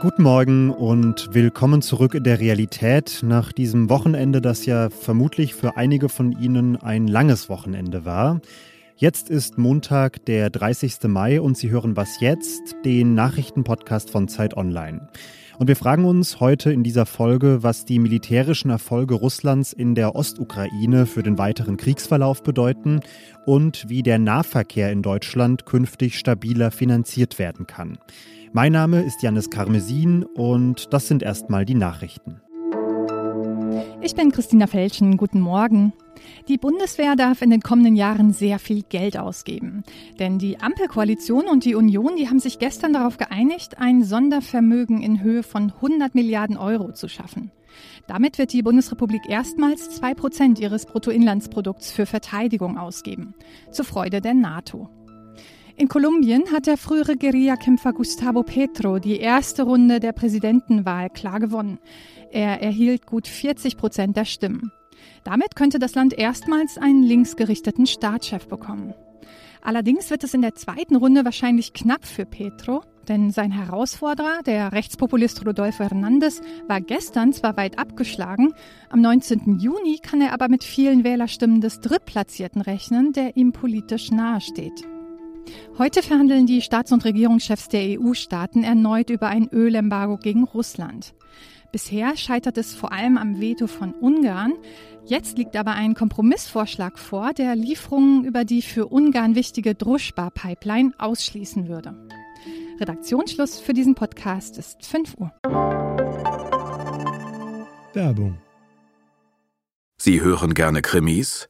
Guten Morgen und willkommen zurück in der Realität nach diesem Wochenende, das ja vermutlich für einige von Ihnen ein langes Wochenende war. Jetzt ist Montag, der 30. Mai und Sie hören Was jetzt, den Nachrichtenpodcast von Zeit Online. Und wir fragen uns heute in dieser Folge, was die militärischen Erfolge Russlands in der Ostukraine für den weiteren Kriegsverlauf bedeuten und wie der Nahverkehr in Deutschland künftig stabiler finanziert werden kann. Mein Name ist Janis Karmesin und das sind erstmal die Nachrichten. Ich bin Christina Felschen. Guten Morgen. Die Bundeswehr darf in den kommenden Jahren sehr viel Geld ausgeben. Denn die Ampelkoalition und die Union, die haben sich gestern darauf geeinigt, ein Sondervermögen in Höhe von 100 Milliarden Euro zu schaffen. Damit wird die Bundesrepublik erstmals zwei Prozent ihres Bruttoinlandsprodukts für Verteidigung ausgeben. Zur Freude der NATO. In Kolumbien hat der frühere Guerillakämpfer Gustavo Petro die erste Runde der Präsidentenwahl klar gewonnen. Er erhielt gut 40 Prozent der Stimmen. Damit könnte das Land erstmals einen linksgerichteten Staatschef bekommen. Allerdings wird es in der zweiten Runde wahrscheinlich knapp für Petro, denn sein Herausforderer, der Rechtspopulist Rodolfo Hernandez, war gestern zwar weit abgeschlagen, am 19. Juni kann er aber mit vielen Wählerstimmen des Drittplatzierten rechnen, der ihm politisch nahesteht. Heute verhandeln die Staats- und Regierungschefs der EU-Staaten erneut über ein Ölembargo gegen Russland. Bisher scheitert es vor allem am Veto von Ungarn. Jetzt liegt aber ein Kompromissvorschlag vor, der Lieferungen über die für Ungarn wichtige Druschba-Pipeline ausschließen würde. Redaktionsschluss für diesen Podcast ist 5 Uhr. Werbung. Sie hören gerne Krimis?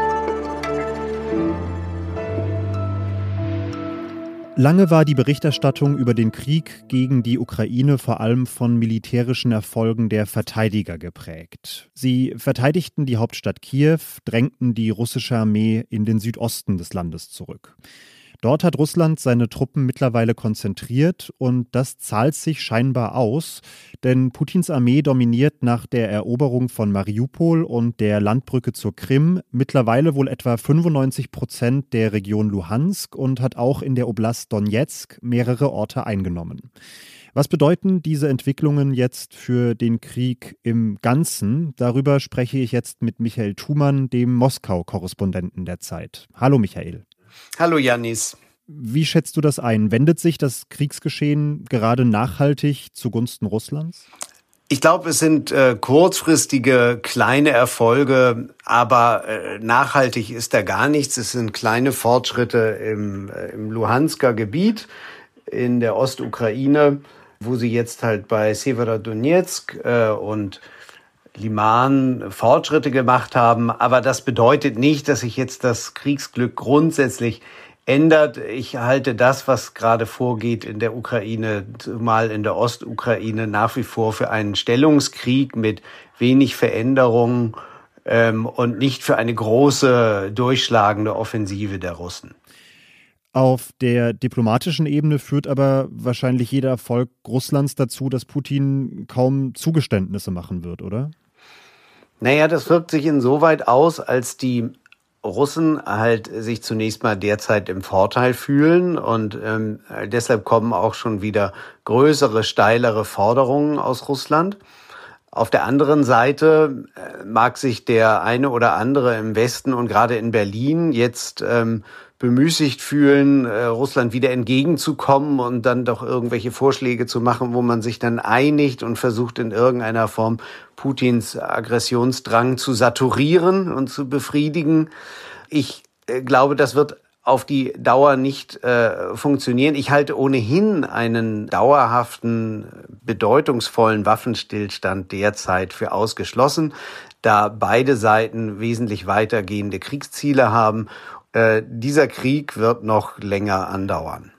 Lange war die Berichterstattung über den Krieg gegen die Ukraine vor allem von militärischen Erfolgen der Verteidiger geprägt. Sie verteidigten die Hauptstadt Kiew, drängten die russische Armee in den Südosten des Landes zurück. Dort hat Russland seine Truppen mittlerweile konzentriert und das zahlt sich scheinbar aus, denn Putins Armee dominiert nach der Eroberung von Mariupol und der Landbrücke zur Krim mittlerweile wohl etwa 95 Prozent der Region Luhansk und hat auch in der Oblast Donetsk mehrere Orte eingenommen. Was bedeuten diese Entwicklungen jetzt für den Krieg im Ganzen? Darüber spreche ich jetzt mit Michael Thumann, dem Moskau-Korrespondenten der Zeit. Hallo Michael. Hallo Janis. Wie schätzt du das ein? Wendet sich das Kriegsgeschehen gerade nachhaltig zugunsten Russlands? Ich glaube, es sind äh, kurzfristige kleine Erfolge, aber äh, nachhaltig ist da gar nichts. Es sind kleine Fortschritte im, äh, im Luhansker Gebiet in der Ostukraine, wo sie jetzt halt bei Severodonetsk äh, und Liman Fortschritte gemacht haben. Aber das bedeutet nicht, dass sich jetzt das Kriegsglück grundsätzlich ändert. Ich halte das, was gerade vorgeht in der Ukraine, mal in der Ostukraine, nach wie vor für einen Stellungskrieg mit wenig Veränderungen ähm, und nicht für eine große, durchschlagende Offensive der Russen. Auf der diplomatischen Ebene führt aber wahrscheinlich jeder Erfolg Russlands dazu, dass Putin kaum Zugeständnisse machen wird, oder? Naja, das wirkt sich insoweit aus, als die Russen halt sich zunächst mal derzeit im Vorteil fühlen und ähm, deshalb kommen auch schon wieder größere, steilere Forderungen aus Russland. Auf der anderen Seite äh, mag sich der eine oder andere im Westen und gerade in Berlin jetzt ähm, bemüßigt fühlen, äh, Russland wieder entgegenzukommen und dann doch irgendwelche Vorschläge zu machen, wo man sich dann einigt und versucht in irgendeiner Form Putins Aggressionsdrang zu saturieren und zu befriedigen. Ich äh, glaube, das wird auf die Dauer nicht äh, funktionieren. Ich halte ohnehin einen dauerhaften, bedeutungsvollen Waffenstillstand derzeit für ausgeschlossen, da beide Seiten wesentlich weitergehende Kriegsziele haben äh, dieser Krieg wird noch länger andauern.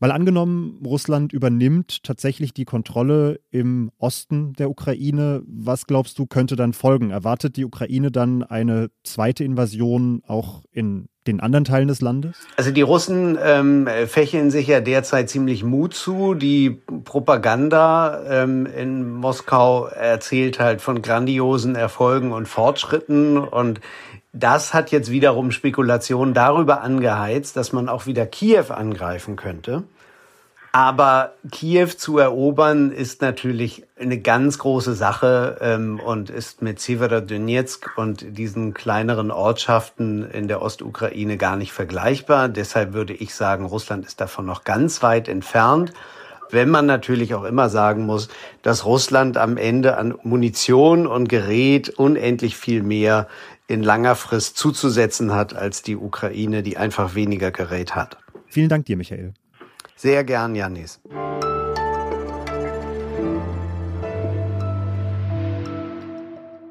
Weil angenommen, Russland übernimmt tatsächlich die Kontrolle im Osten der Ukraine, was glaubst du, könnte dann folgen? Erwartet die Ukraine dann eine zweite Invasion auch in den anderen Teilen des Landes? Also die Russen ähm, fächeln sich ja derzeit ziemlich Mut zu. Die Propaganda ähm, in Moskau erzählt halt von grandiosen Erfolgen und Fortschritten und das hat jetzt wiederum Spekulationen darüber angeheizt, dass man auch wieder Kiew angreifen könnte. Aber Kiew zu erobern ist natürlich eine ganz große Sache ähm, und ist mit Severodonetsk und diesen kleineren Ortschaften in der Ostukraine gar nicht vergleichbar. Deshalb würde ich sagen, Russland ist davon noch ganz weit entfernt. Wenn man natürlich auch immer sagen muss, dass Russland am Ende an Munition und Gerät unendlich viel mehr in langer Frist zuzusetzen hat als die Ukraine, die einfach weniger Gerät hat. Vielen Dank dir, Michael. Sehr gern, Janis.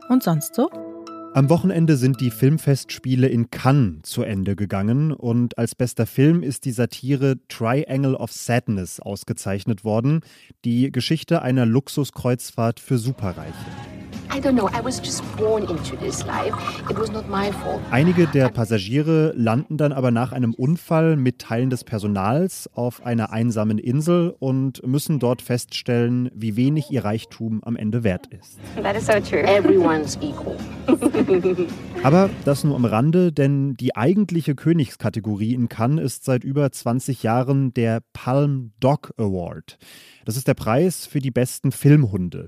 Und sonst so? Am Wochenende sind die Filmfestspiele in Cannes zu Ende gegangen und als bester Film ist die Satire Triangle of Sadness ausgezeichnet worden, die Geschichte einer Luxuskreuzfahrt für Superreiche. Einige der Passagiere landen dann aber nach einem Unfall mit Teilen des Personals auf einer einsamen Insel und müssen dort feststellen, wie wenig ihr Reichtum am Ende wert ist. That is so true. Everyone's equal. aber das nur am Rande, denn die eigentliche Königskategorie in Cannes ist seit über 20 Jahren der Palm Dog Award. Das ist der Preis für die besten Filmhunde.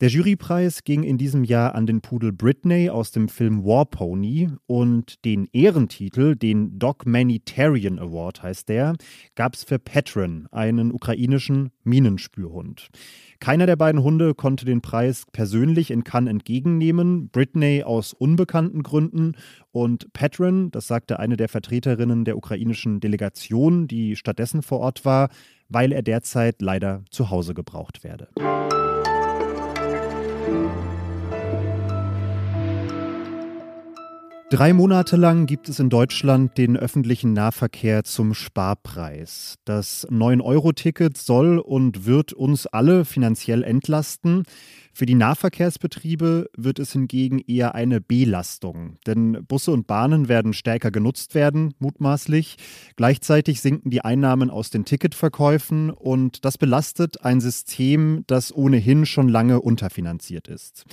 Der Jurypreis ging in diesem Jahr an den Pudel Britney aus dem Film War Pony und den Ehrentitel, den Dogmanitarian Award heißt der, gab es für Petron, einen ukrainischen Minenspürhund. Keiner der beiden Hunde konnte den Preis persönlich in Cannes entgegennehmen, Britney aus unbekannten Gründen und Petron, das sagte eine der Vertreterinnen der ukrainischen Delegation, die stattdessen vor Ort war, weil er derzeit leider zu Hause gebraucht werde. Drei Monate lang gibt es in Deutschland den öffentlichen Nahverkehr zum Sparpreis. Das 9-Euro-Ticket soll und wird uns alle finanziell entlasten. Für die Nahverkehrsbetriebe wird es hingegen eher eine Belastung, denn Busse und Bahnen werden stärker genutzt werden, mutmaßlich. Gleichzeitig sinken die Einnahmen aus den Ticketverkäufen und das belastet ein System, das ohnehin schon lange unterfinanziert ist.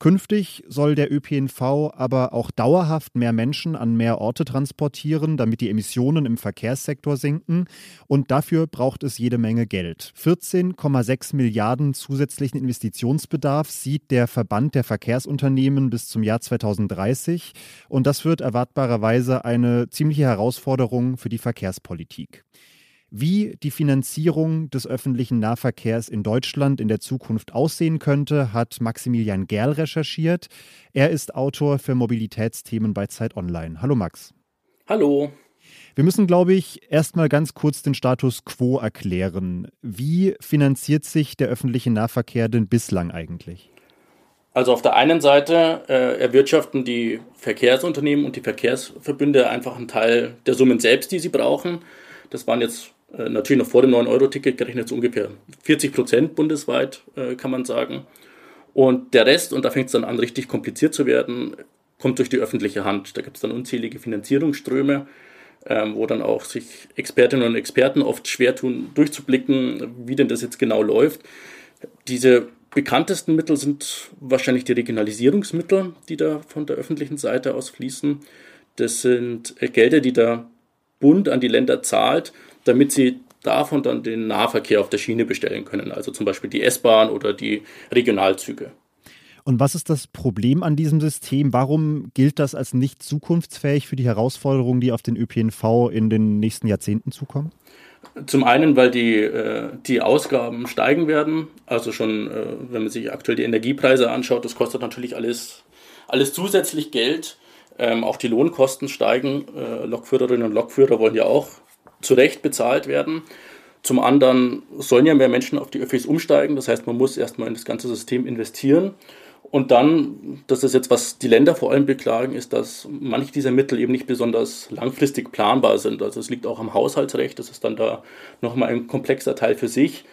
Künftig soll der ÖPNV aber auch dauerhaft mehr Menschen an mehr Orte transportieren, damit die Emissionen im Verkehrssektor sinken. Und dafür braucht es jede Menge Geld. 14,6 Milliarden zusätzlichen Investitionsbedarf sieht der Verband der Verkehrsunternehmen bis zum Jahr 2030. Und das wird erwartbarerweise eine ziemliche Herausforderung für die Verkehrspolitik. Wie die Finanzierung des öffentlichen Nahverkehrs in Deutschland in der Zukunft aussehen könnte, hat Maximilian Gerl recherchiert. Er ist Autor für Mobilitätsthemen bei Zeit Online. Hallo Max. Hallo. Wir müssen, glaube ich, erstmal ganz kurz den Status quo erklären. Wie finanziert sich der öffentliche Nahverkehr denn bislang eigentlich? Also auf der einen Seite äh, erwirtschaften die Verkehrsunternehmen und die Verkehrsverbünde einfach einen Teil der Summen selbst, die sie brauchen. Das waren jetzt äh, natürlich noch vor dem 9-Euro-Ticket gerechnet so ungefähr 40 Prozent bundesweit, äh, kann man sagen. Und der Rest, und da fängt es dann an, richtig kompliziert zu werden, kommt durch die öffentliche Hand. Da gibt es dann unzählige Finanzierungsströme, ähm, wo dann auch sich Expertinnen und Experten oft schwer tun, durchzublicken, wie denn das jetzt genau läuft. Diese bekanntesten Mittel sind wahrscheinlich die Regionalisierungsmittel, die da von der öffentlichen Seite aus fließen. Das sind Gelder, die der Bund an die Länder zahlt, damit sie davon dann den Nahverkehr auf der Schiene bestellen können, also zum Beispiel die S-Bahn oder die Regionalzüge. Und was ist das Problem an diesem System? Warum gilt das als nicht zukunftsfähig für die Herausforderungen, die auf den ÖPNV in den nächsten Jahrzehnten zukommen? Zum einen, weil die, äh, die Ausgaben steigen werden. Also schon, äh, wenn man sich aktuell die Energiepreise anschaut, das kostet natürlich alles, alles zusätzlich Geld. Ähm, auch die Lohnkosten steigen. Äh, Lokführerinnen und Lokführer wollen ja auch zu Recht bezahlt werden. Zum anderen sollen ja mehr Menschen auf die Öffis umsteigen. Das heißt, man muss erstmal in das ganze System investieren. Und dann, das ist jetzt, was die Länder vor allem beklagen, ist, dass manche dieser Mittel eben nicht besonders langfristig planbar sind. Also es liegt auch am Haushaltsrecht, das ist dann da nochmal ein komplexer Teil für sich.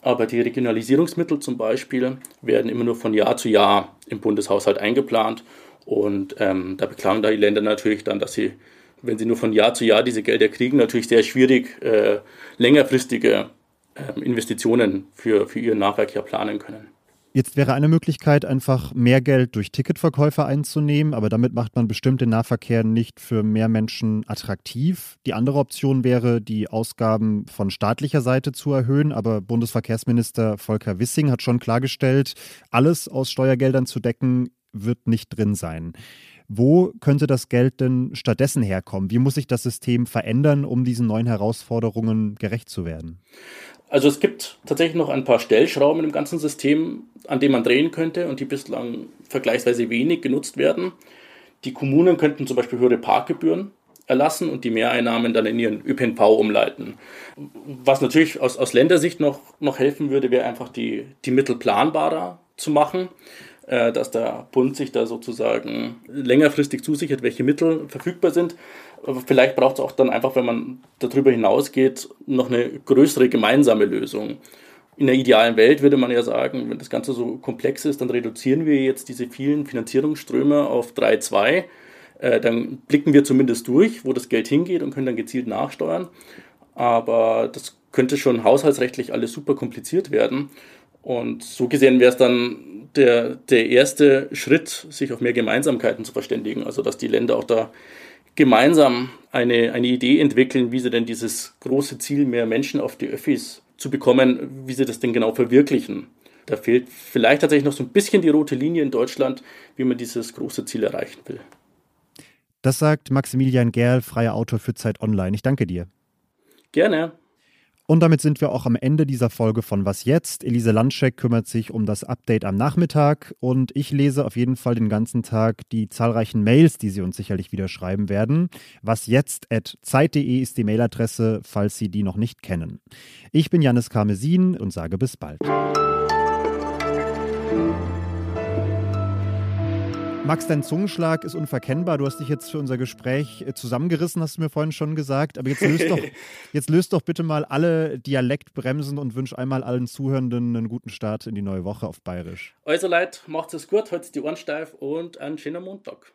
Aber die Regionalisierungsmittel zum Beispiel werden immer nur von Jahr zu Jahr im Bundeshaushalt eingeplant. Und ähm, da beklagen da die Länder natürlich dann, dass sie, wenn sie nur von Jahr zu Jahr diese Gelder kriegen, natürlich sehr schwierig äh, längerfristige äh, Investitionen für, für ihren Nahverkehr planen können. Jetzt wäre eine Möglichkeit, einfach mehr Geld durch Ticketverkäufe einzunehmen, aber damit macht man bestimmt den Nahverkehr nicht für mehr Menschen attraktiv. Die andere Option wäre, die Ausgaben von staatlicher Seite zu erhöhen, aber Bundesverkehrsminister Volker Wissing hat schon klargestellt, alles aus Steuergeldern zu decken, wird nicht drin sein. Wo könnte das Geld denn stattdessen herkommen? Wie muss sich das System verändern, um diesen neuen Herausforderungen gerecht zu werden? Also es gibt tatsächlich noch ein paar Stellschrauben im ganzen System, an denen man drehen könnte und die bislang vergleichsweise wenig genutzt werden. Die Kommunen könnten zum Beispiel höhere Parkgebühren erlassen und die Mehreinnahmen dann in ihren ÖPNV umleiten. Was natürlich aus, aus Ländersicht noch, noch helfen würde, wäre einfach die, die Mittel planbarer zu machen. Äh, dass der Bund sich da sozusagen längerfristig zusichert, welche Mittel verfügbar sind. Aber vielleicht braucht es auch dann einfach, wenn man darüber hinausgeht, noch eine größere gemeinsame Lösung. In der idealen Welt würde man ja sagen, wenn das Ganze so komplex ist, dann reduzieren wir jetzt diese vielen Finanzierungsströme auf 3,2. Äh, dann blicken wir zumindest durch, wo das Geld hingeht und können dann gezielt nachsteuern. Aber das könnte schon haushaltsrechtlich alles super kompliziert werden. Und so gesehen wäre es dann der, der erste Schritt, sich auf mehr Gemeinsamkeiten zu verständigen. Also dass die Länder auch da gemeinsam eine, eine Idee entwickeln, wie sie denn dieses große Ziel, mehr Menschen auf die Öffis zu bekommen, wie sie das denn genau verwirklichen. Da fehlt vielleicht tatsächlich noch so ein bisschen die rote Linie in Deutschland, wie man dieses große Ziel erreichen will. Das sagt Maximilian Gerl, freier Autor für Zeit Online. Ich danke dir. Gerne. Und damit sind wir auch am Ende dieser Folge von Was jetzt? Elise Landscheck kümmert sich um das Update am Nachmittag und ich lese auf jeden Fall den ganzen Tag die zahlreichen Mails, die Sie uns sicherlich wieder schreiben werden. Was jetzt at zeit.de ist die Mailadresse, falls Sie die noch nicht kennen. Ich bin Janis Karmesin und sage bis bald. Max, dein Zungenschlag ist unverkennbar. Du hast dich jetzt für unser Gespräch äh, zusammengerissen, hast du mir vorhin schon gesagt. Aber jetzt löst doch, jetzt löst doch bitte mal alle Dialektbremsen und wünsch einmal allen Zuhörenden einen guten Start in die neue Woche auf Bayerisch. Also Leute, macht es gut, haltet die Ohren steif und einen schönen Montag.